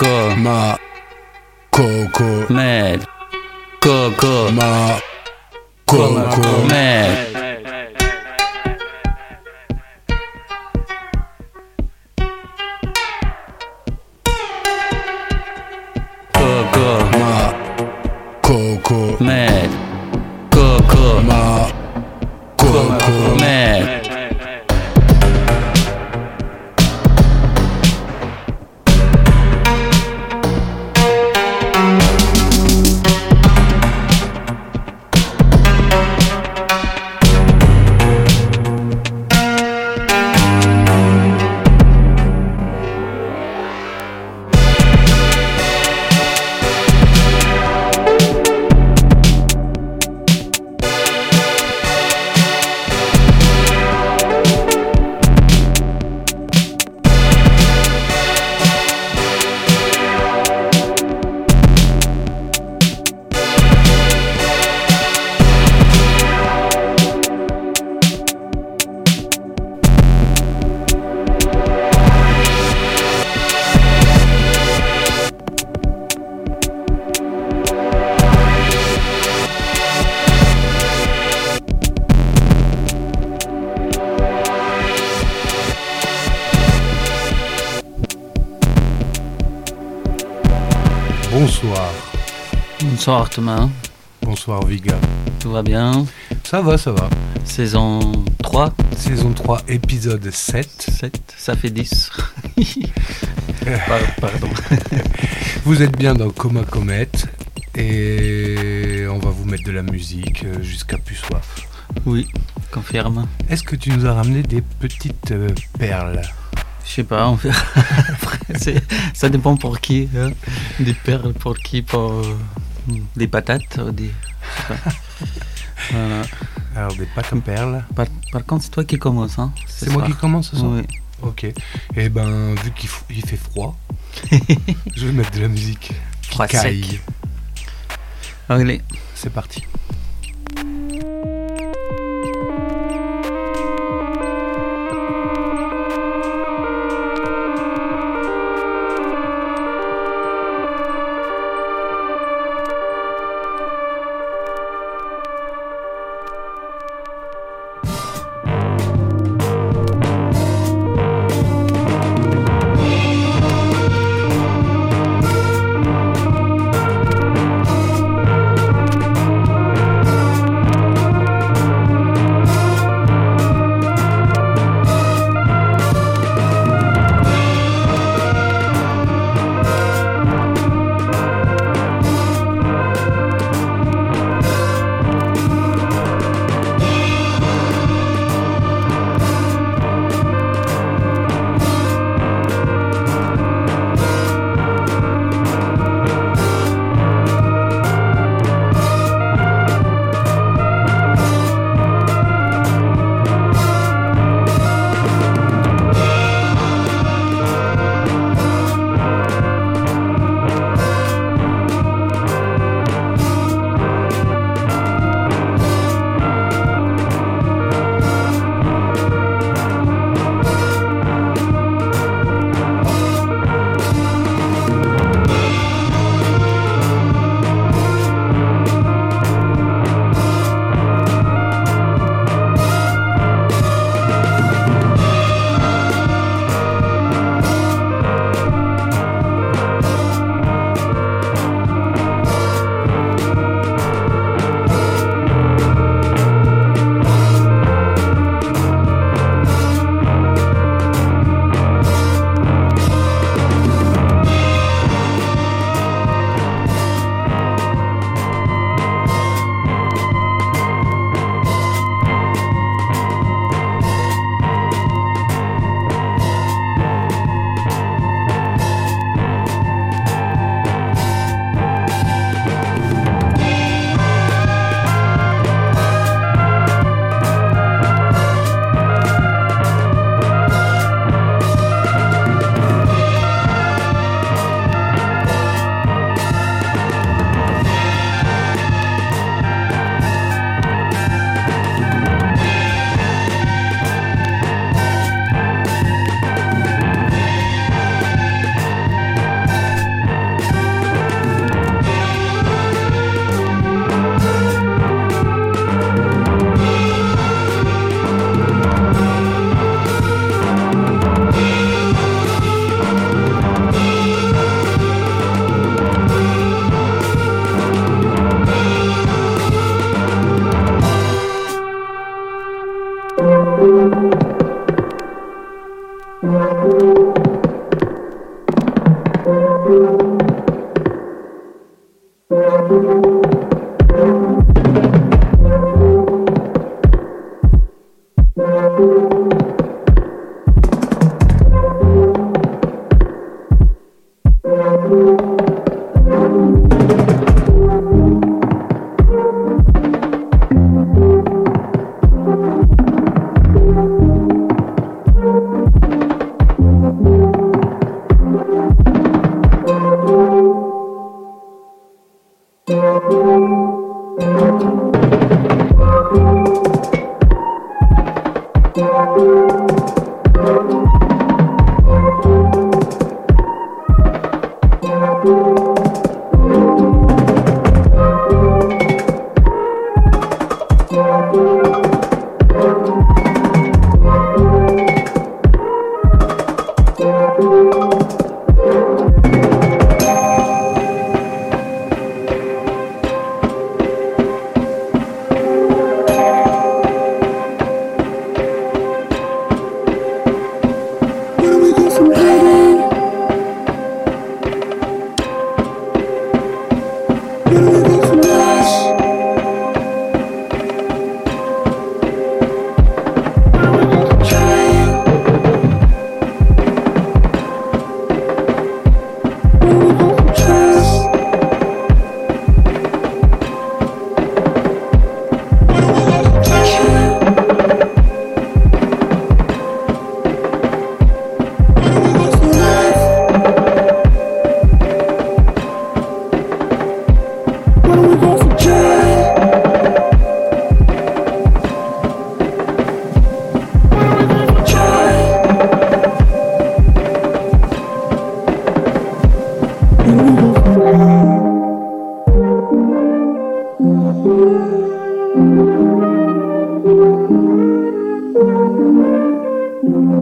Coco. Ma. Coco. Mad. Coco. Ma. Coco. Mad. Bonsoir Thomas. Bonsoir Viga. Tout va bien Ça va, ça va. Saison 3, Saison 3, épisode 7. 7, ça fait 10. Par- Pardon. Vous êtes bien dans Coma Comet. Et on va vous mettre de la musique euh, jusqu'à plus soif. Oui, confirme. Est-ce que tu nous as ramené des petites euh, perles? Je sais pas, on fait. Après, ça dépend pour qui. hein. Des perles pour qui Pour euh, des patates ou des. Voilà. Alors des pâtes à perles. Par, par contre, c'est toi qui commence. Hein, ce C'est moi soir. qui commence ce soir Oui. Ok. Et ben, vu qu'il il fait froid, je vais mettre de la musique. qui Froid caille. sec. Allez. C'est parti.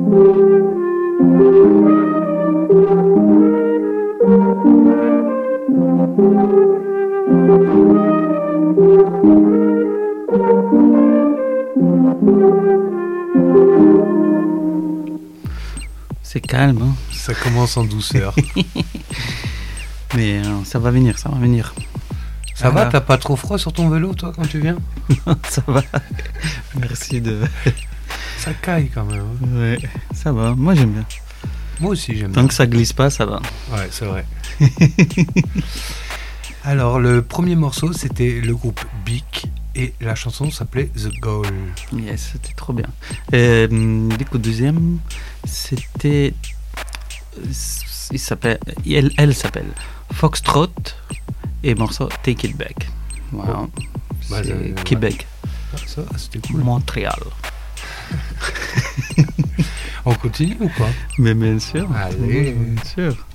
C'est calme, hein. Ça commence en douceur. mais euh, ça va venir, ça va venir. Ça va, t'as pas trop froid sur ton vélo, toi, quand tu viens? Ça va. Merci de. Ça caille quand même. hein. Ouais, ça va. Moi j'aime bien. Moi aussi, j'aime Tant que ça glisse pas, ça va. bien. Ouais, c'est vrai. Alors, le premier morceau, c'était le groupe Bic et la chanson s'appelait The Goal. Yes, c'était trop bien. Et, hum, du coup, deuxième, c'était. Il s'appelle. Elle, elle s'appelle Foxtrot et morceau Take It Back. Voilà. Bah, C'est euh, Québec, Ah, ça, c'était cool. Montréal. On continue ou quoi? Mais bien sûr. Allez. Bien sûr.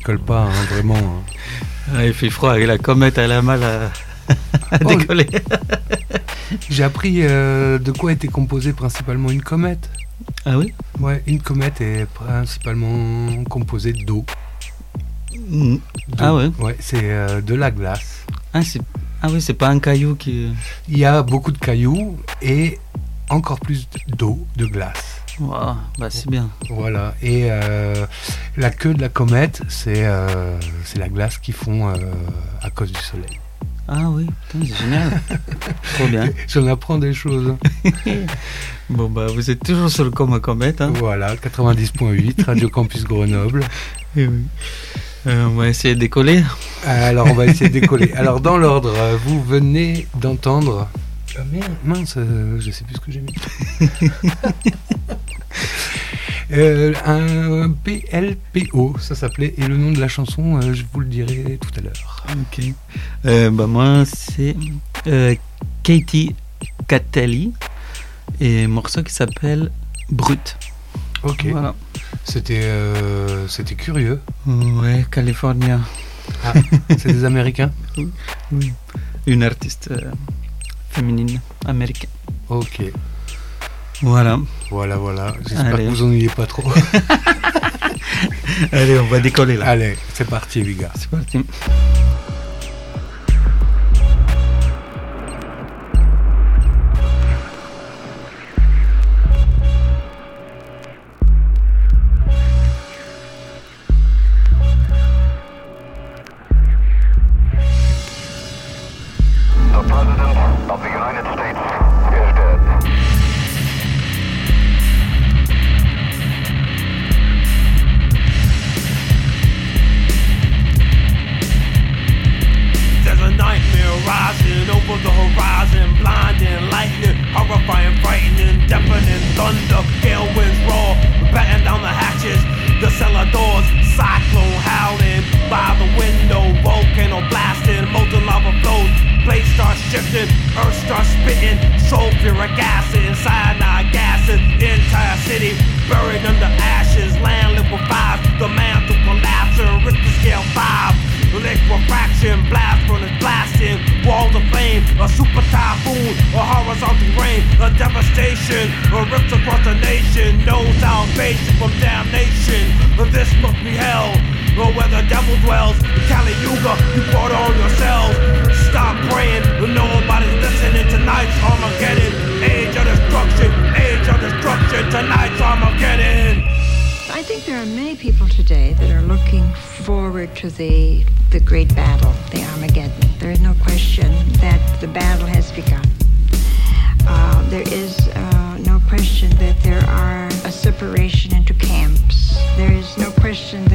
Décolle pas, hein, vraiment. hein. Ah, il fait froid et la comète, elle a mal à, à Oh. décoller. J'ai appris euh, de quoi était composée principalement une comète. Ah oui? Ouais, une comète est principalement composée d'eau. Mm. Ah ouais? Ouais, c'est euh, de la glace. ah, ah oui, c'est pas un caillou qui. Il y a beaucoup de cailloux et encore plus d'eau, de glace. Wow, bah c'est bien. Voilà. Et euh, la queue de la comète, c'est euh, la glace qu'ils font euh, à cause du soleil. Ah oui, c'est génial. Trop bien. J'en apprends des choses. Bon, bah vous êtes toujours sur le coma comète. Hein Voilà, 90.8, Radio Campus Grenoble. Eh oui. Euh, on va essayer de décoller. Alors, on va essayer de décoller. Alors, dans l'ordre, vous venez d'entendre. Ah, merde, mince, je sais plus ce que j'ai mis. Euh, un PLPO, ça s'appelait. Et le nom de la chanson, euh, je vous le dirai tout à l'heure. Ok. Euh, bah moi, c'est Katie Catelli et un morceau qui s'appelle Brut. Ok. Voilà. C'était c'était curieux. Ouais, California. Ah, c'est des Américains Oui. Une artiste féminine américaine. Ok. Voilà. Voilà, voilà. J'espère que vous ennuyez pas trop. Allez, on va décoller là. Allez, c'est parti, les gars. C'est parti.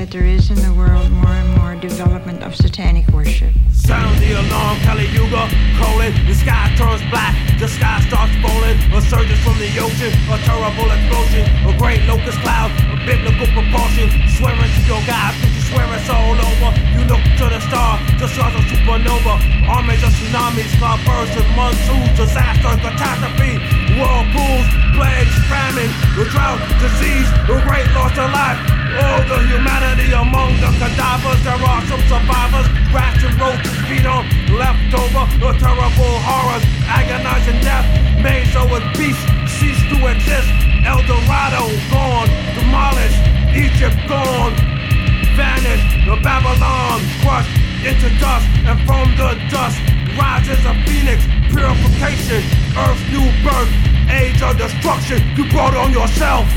That there is in the world more and more development of satanic worship. Sound the alarm, Kali Yuga calling. The sky turns black, the sky starts falling. A surges from the ocean, a terrible explosion. A great locust cloud, a biblical proportion. Swearing to your God, you swear it's all over. You look to the star, the stars are supernova. Armies of tsunamis, cloudbursts and monsoons, disaster, catastrophe. Whirlpools, plagues, famine, the drought, disease, the great loss of life. All the humanity among the cadavers, there are some survivors. Rats and roaches feed on leftover, the terrible horrors, agonizing death. Made so as beasts cease to exist. El Dorado gone, demolished, Egypt gone, vanished. The Babylon crushed into dust, and from the dust rises a phoenix. Purification, Earth's new birth, age of destruction. You brought on yourself.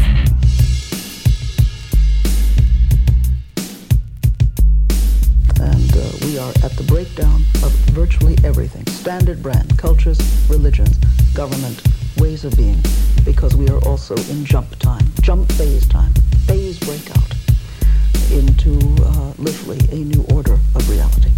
Uh, we are at the breakdown of virtually everything standard brand, cultures, religions, government, ways of being, because we are also in jump time, jump phase time, phase breakout into uh, literally a new order of reality.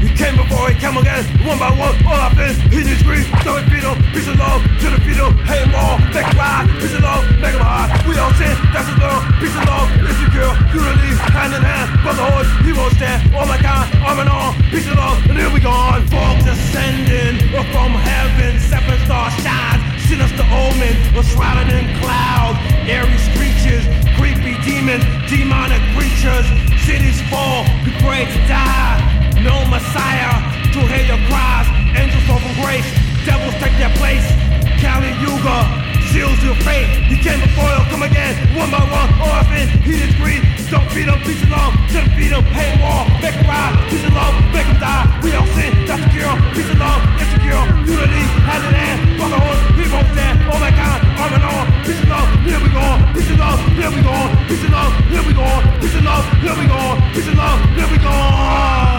You came before it came again, one by one, all I've been, he needs grief, so it beat him, peace alone, to the feet of hate him all, make him high, peace alone, make him high, we all sin, that's his law, peace alone, if you girl, you to hand in hand, brotherhood. he won't stand, oh all my kind, arm and arm, peace alone, and here we gone, fog descending, from heaven, seven stars shine. sinister omen, was shrouded in clouds, airy creatures, creepy demons, demonic creatures, cities fall, we pray to die, no Messiah to hear your cries. Angels fall grace, devils take their place. Kali Yuga seals your fate. You came before, he'll come again. One by one, orphan, heated greed. Don't feed peace and love. Just feed them, hate war, make them ride. Peace and love, make them die. We all sin, that's secure. Peace love, insecure. Unity, hand in hand. Brotherhood, we won't stand. All that kind, arm and arm. Peace love, here we go. Peace love, here we go. Peace love, here we go. Peace love, here we go. Peace love, here we go.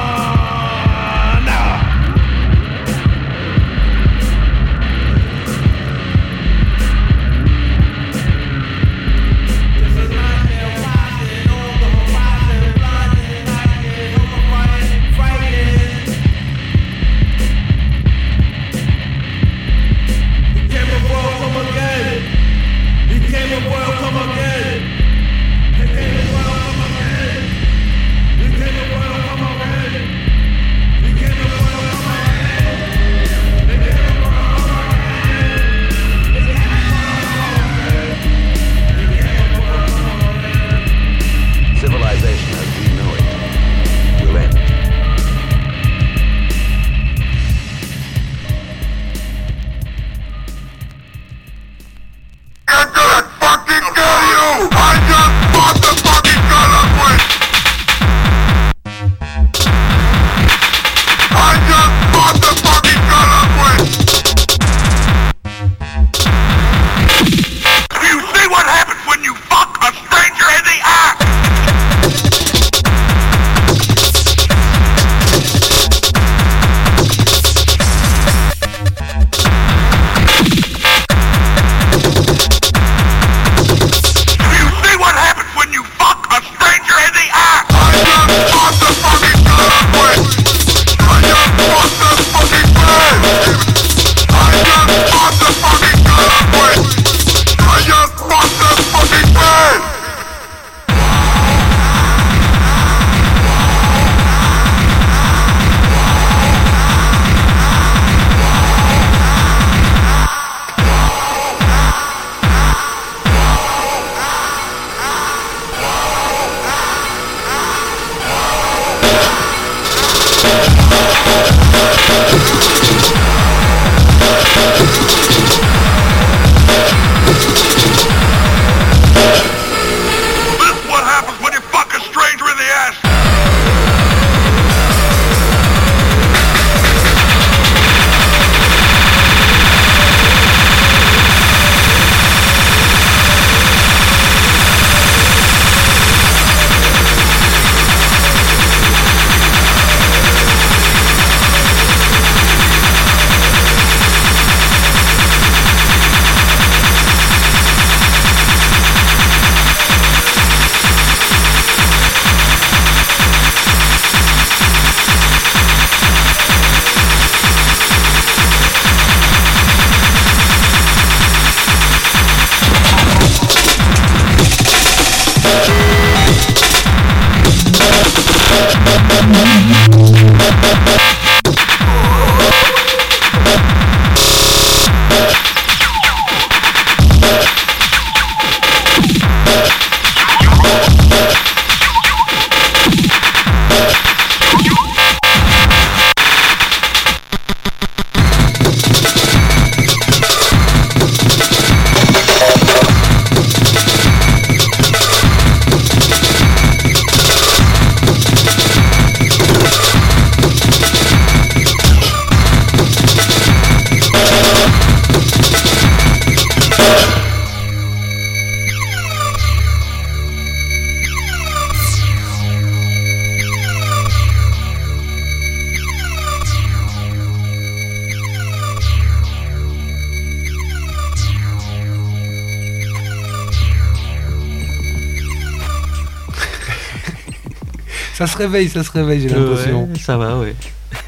Réveille, ça se réveille, j'ai l'impression. Ouais, ça va, oui.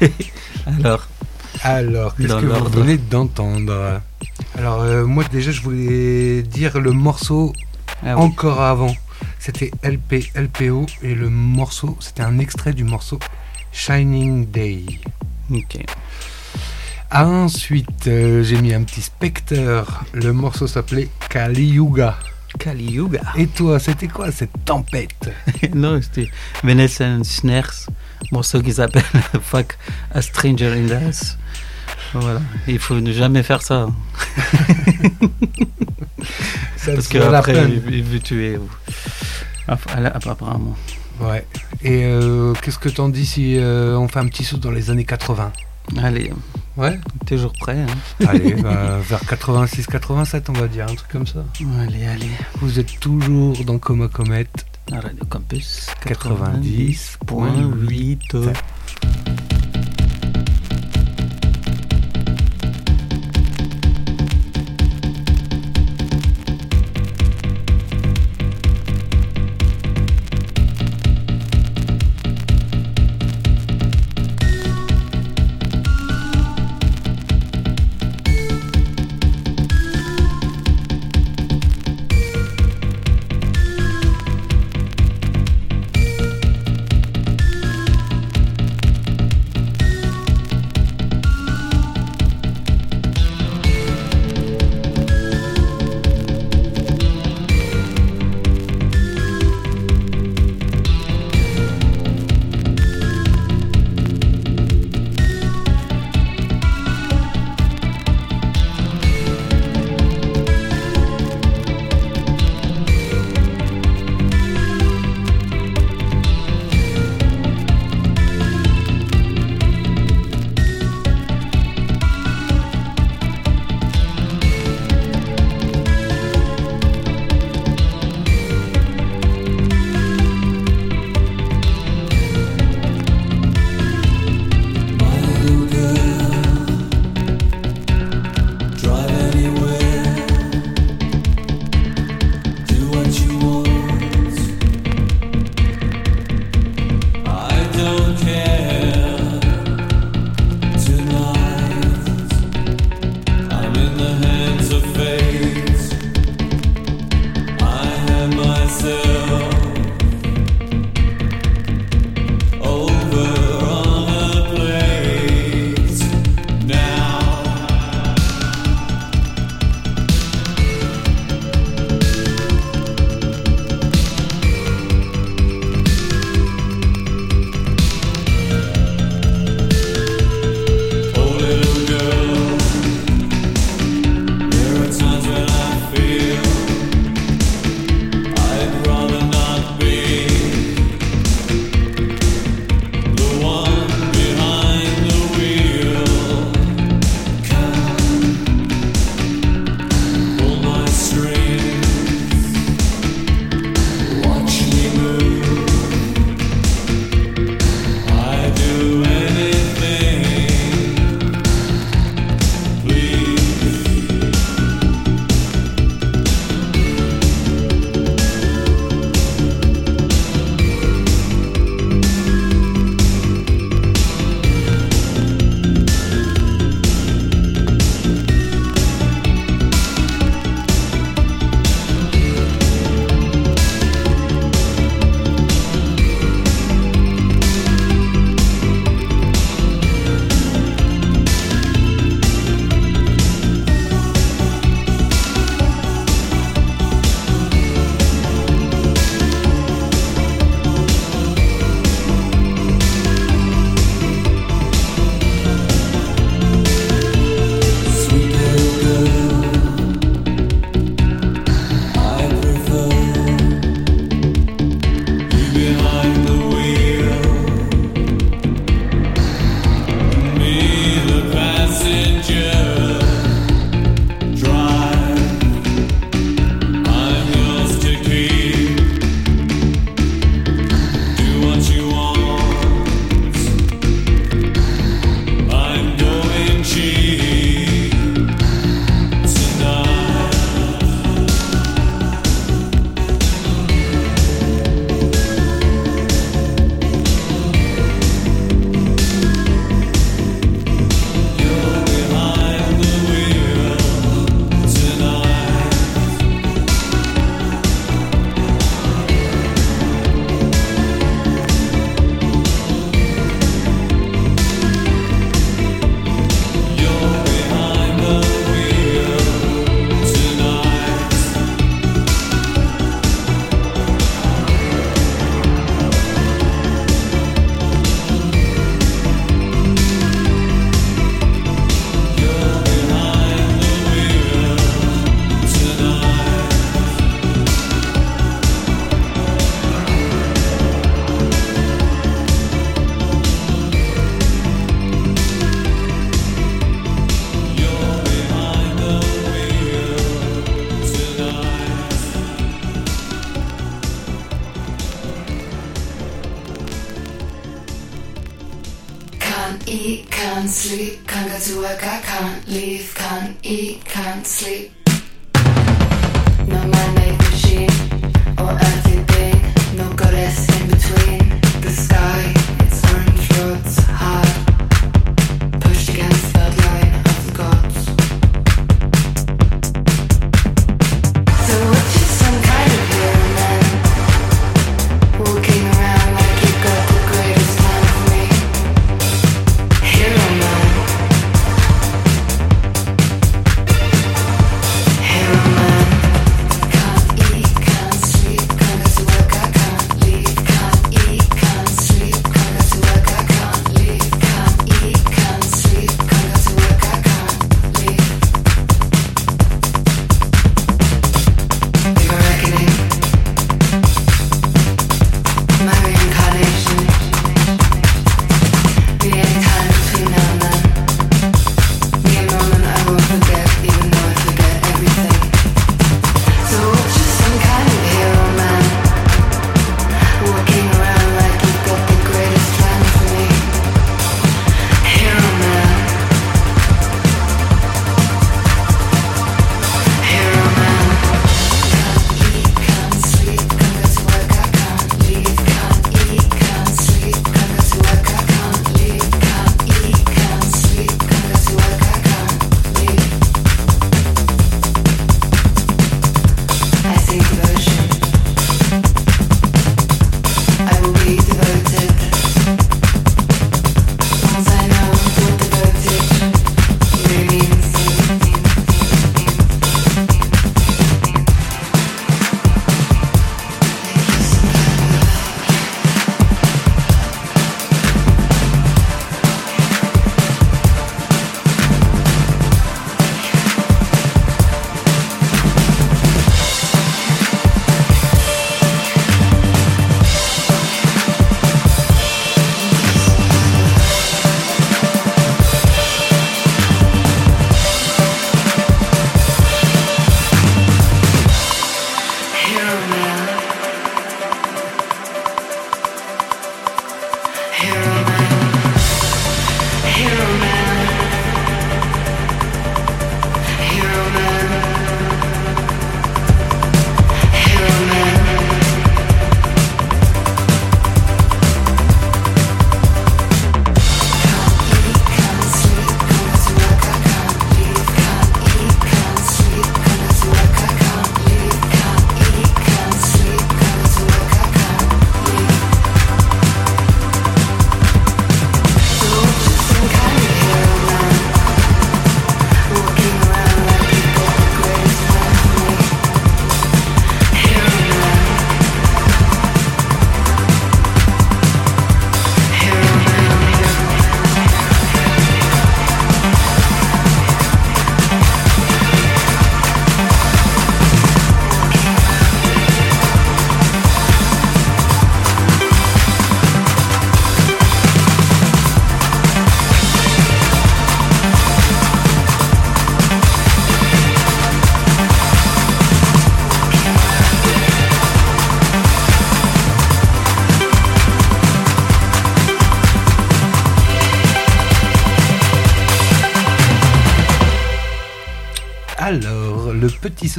Alors, Alors, qu'est-ce que vous venez d'entendre? Alors, euh, moi déjà, je voulais dire le morceau ah oui. encore avant. C'était LP, LPO, et le morceau, c'était un extrait du morceau Shining Day. ok. Ensuite, euh, j'ai mis un petit Spectre. Le morceau s'appelait Kali Yuga. Kali Yuga. Et toi, c'était quoi cette tempête? Non, c'était Venetian Snares morceau qui s'appelle Fuck a Stranger in the House. Voilà, il faut ne jamais faire ça. Ça Parce peine. il, il veut tuer. apparemment. Ouais. Et euh, qu'est-ce que t'en dis si euh, on fait un petit saut dans les années 80 Allez, Ouais. toujours prêt. hein Allez, bah, vers 86-87, on va dire, un truc comme ça. allez, allez. Vous êtes toujours dans Coma Comet. Radio Campus 90.8. 90.8.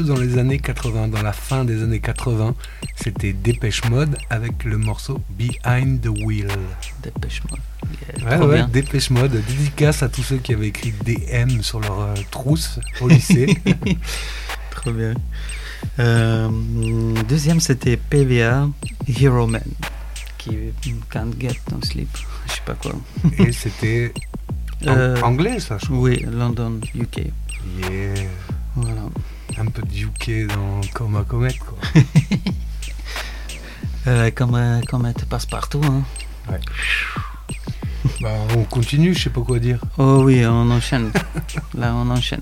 dans les années 80, dans la fin des années 80. C'était Dépêche Mode avec le morceau Behind the Wheel. Dépêche Mode. Ouais, ouais. Dépêche Mode. Dédicace à tous ceux qui avaient écrit DM sur leur euh, trousse au lycée. trop bien. Euh, deuxième, c'était PVA Hero Man, qui Can't Get No Sleep, je sais pas quoi. Et c'était euh, anglais, ça, je crois. Oui, London, UK. Yeah. Voilà un peu de UK dans Coma Comet, quoi. comme, euh, comme elle te passe partout, hein. Ouais. bah, on continue, je sais pas quoi dire. Oh oui, on enchaîne. Là, on enchaîne.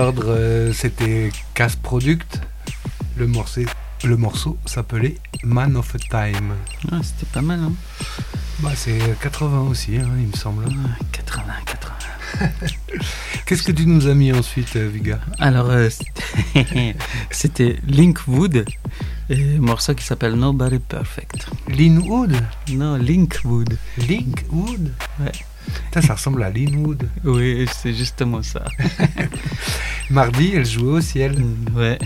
L'ordre, euh, c'était Casse Product. Le morceau, le morceau s'appelait Man of a Time. Ah, C'était pas mal, hein Bah, c'est 80 aussi, hein, il me semble. Ah, 80, 80. Qu'est-ce que tu nous as mis ensuite, euh, Viga? Alors, euh, c'était- c'était Linkwood, et un morceau qui s'appelle Nobody Perfect. Linwood Non, Linkwood. Linkwood? Ouais. Putain, ça ressemble à Linwood. Oui, c'est justement ça. Mardi, elle jouait au ciel. Ouais.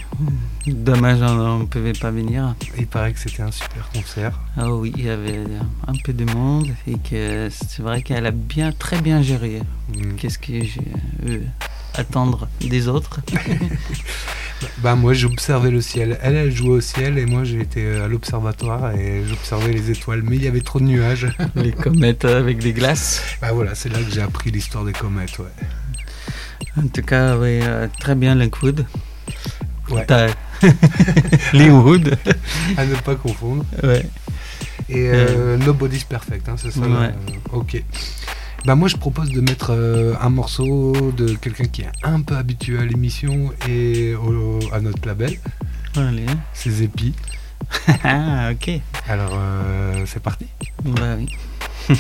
Dommage, on ne pouvait pas venir. Il paraît que c'était un super concert. Ah oui, il y avait un peu de monde et que c'est vrai qu'elle a bien, très bien géré. Mm. Qu'est-ce que j'ai eu attendre des autres? Bah moi j'observais le ciel. Elle, elle jouait au ciel et moi j'étais à l'observatoire et j'observais les étoiles. Mais il y avait trop de nuages. Les comètes avec des glaces. bah voilà, c'est là que j'ai appris l'histoire des comètes, ouais. En tout cas, oui, euh, très bien Linkwood. Ouais. Linwood. À ne pas confondre. Ouais. Et euh, Nobody's Perfect, hein, c'est ça Ouais. euh, Ok. Bah moi je propose de mettre euh, un morceau de quelqu'un qui est un peu habitué à l'émission et au- à notre label, Allez. c'est Zepi. Ah, ok. Alors euh, c'est parti. Bah oui.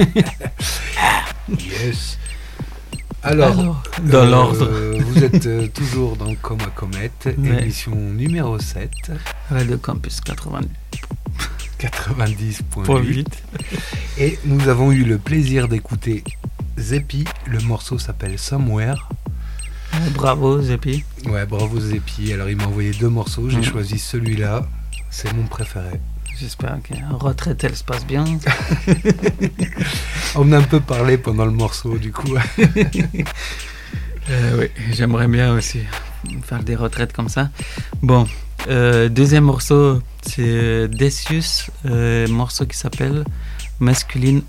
Yes. Alors, Alors, dans euh, l'ordre. vous êtes euh, toujours dans Coma Comet, Ouais. émission numéro 7, Radio Campus 80.8. 90.8. Et nous avons eu le plaisir d'écouter Zepi. Le morceau s'appelle Somewhere. Bravo, Zepi. Ouais, bravo Zepi. Alors, il m'a envoyé deux morceaux. J'ai Mhm. choisi celui-là. C'est mon préféré. J'espère la retraite, elle se passe bien. On a un peu parlé pendant le morceau, du coup. Euh, oui, j'aimerais bien aussi faire des retraites comme ça. Bon, euh, deuxième morceau, c'est Decius, euh, morceau qui s'appelle Masculine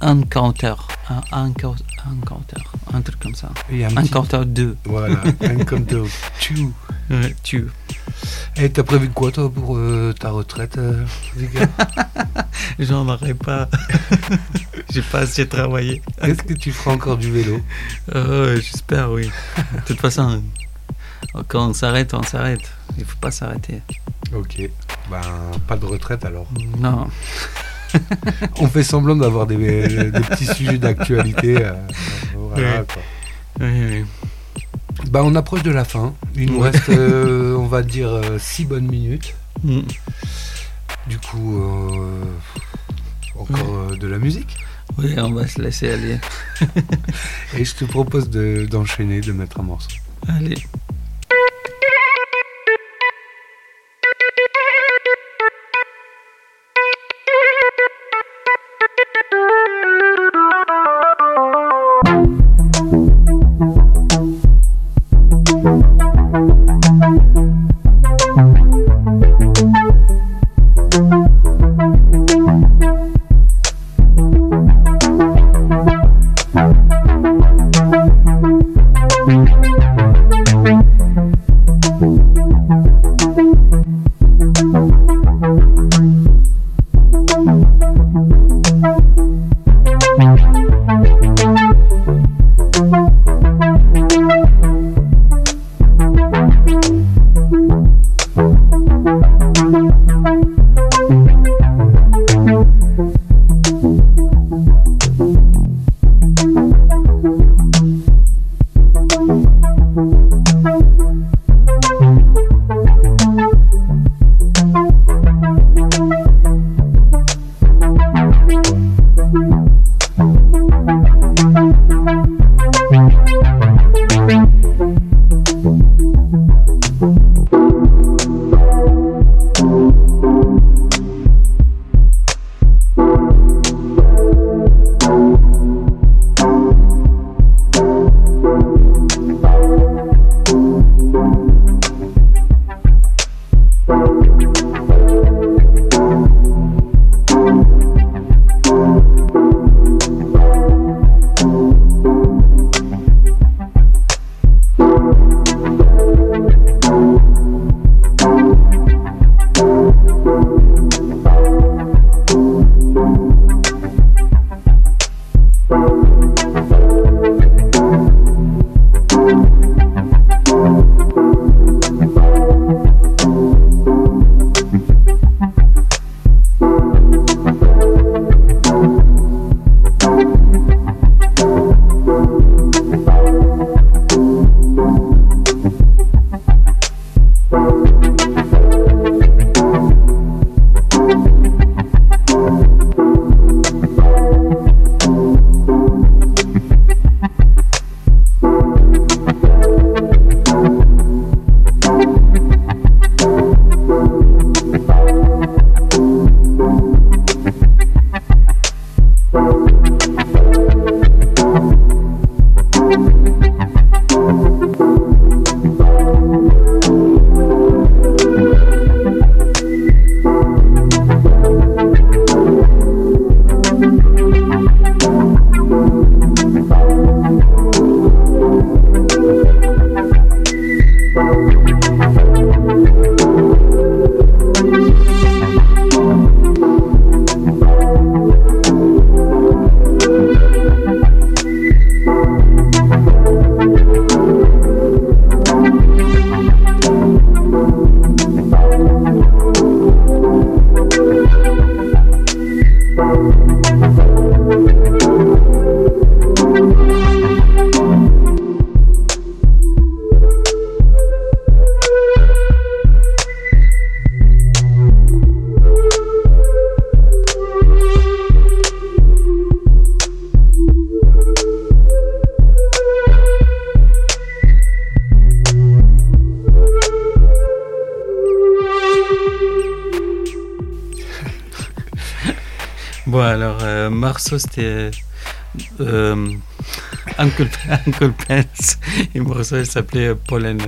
Encounter. Un, encounter, encounter, un truc comme ça. Un petit- Encounter 2. Voilà, Encounter 2. Ouais, tu. Et t'as prévu quoi, toi, pour euh, ta retraite, euh, J'en aurais pas. J'ai pas assez travaillé. Est-ce que tu feras encore du vélo? Euh, J'espère, oui. De toute façon, quand on s'arrête, on s'arrête. Il faut pas s'arrêter. Ok. Ben, pas de retraite alors. Non. On fait semblant d'avoir des, des petits sujets d'actualité. euh, voilà, Oui. quoi. Oui, oui. Ben, on approche de la fin. Il nous reste, euh, on va dire, 6 bonnes minutes. Mm. Du coup, euh, encore euh, de la musique. Oui, on va se laisser aller. Et je te propose de- d'enchaîner, de mettre un morceau. Allez. Bon, alors, euh, morceau, c'était euh, Uncle, Uncle Pence. Et le morceau, il s'appelait euh, Pollen.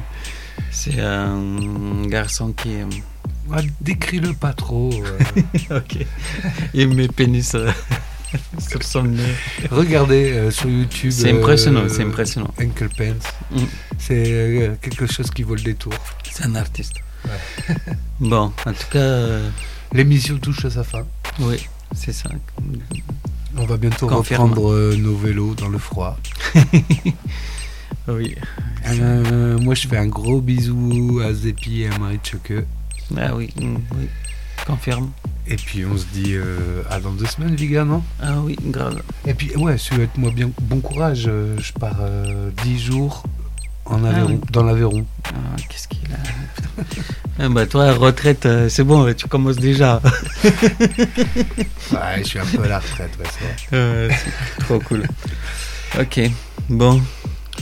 C'est un garçon qui. euh, Ouais, Décris-le pas trop. euh. ok. Il met pénis euh, sur son nez. Regardez euh, sur YouTube. C'est impressionnant, c'est impressionnant. Uncle Pence. Mm. C'est euh, quelque chose qui vaut le détour. C'est un artiste. Bon, en tout cas, euh, L'émission touche à sa fin. oui, c'est ça. On va bientôt reprendre euh, nos vélos dans le froid. Oui. Euh, moi, je fais un gros bisou à Zepi et à Marie Tchoke. Ah oui, mm, oui. Confirme. Et puis, on se dit euh, à dans deux semaines, Viga, non? Ah oui, grave. Et puis, ouais, souhaite-moi bien bon courage. je pars 10 jours en Aveyron, oui. dans l'Aveyron. Ah, Qu'est-ce qu'il a. Ah bah toi, retraite, euh, c'est bon, tu commences déjà. Ouais, je suis un peu à la retraite, ouais, c'est. Euh, trop cool. Ok, bon.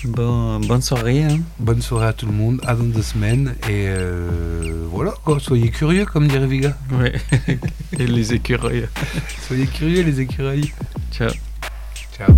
Bon, bonne soirée. Hein. Bonne soirée à tout le monde, à dans deux semaines. Et euh, voilà, quoi, soyez curieux, comme dirait Viga. Ouais. Et les écureuils. Soyez curieux, les écureuils. Ciao. Ciao.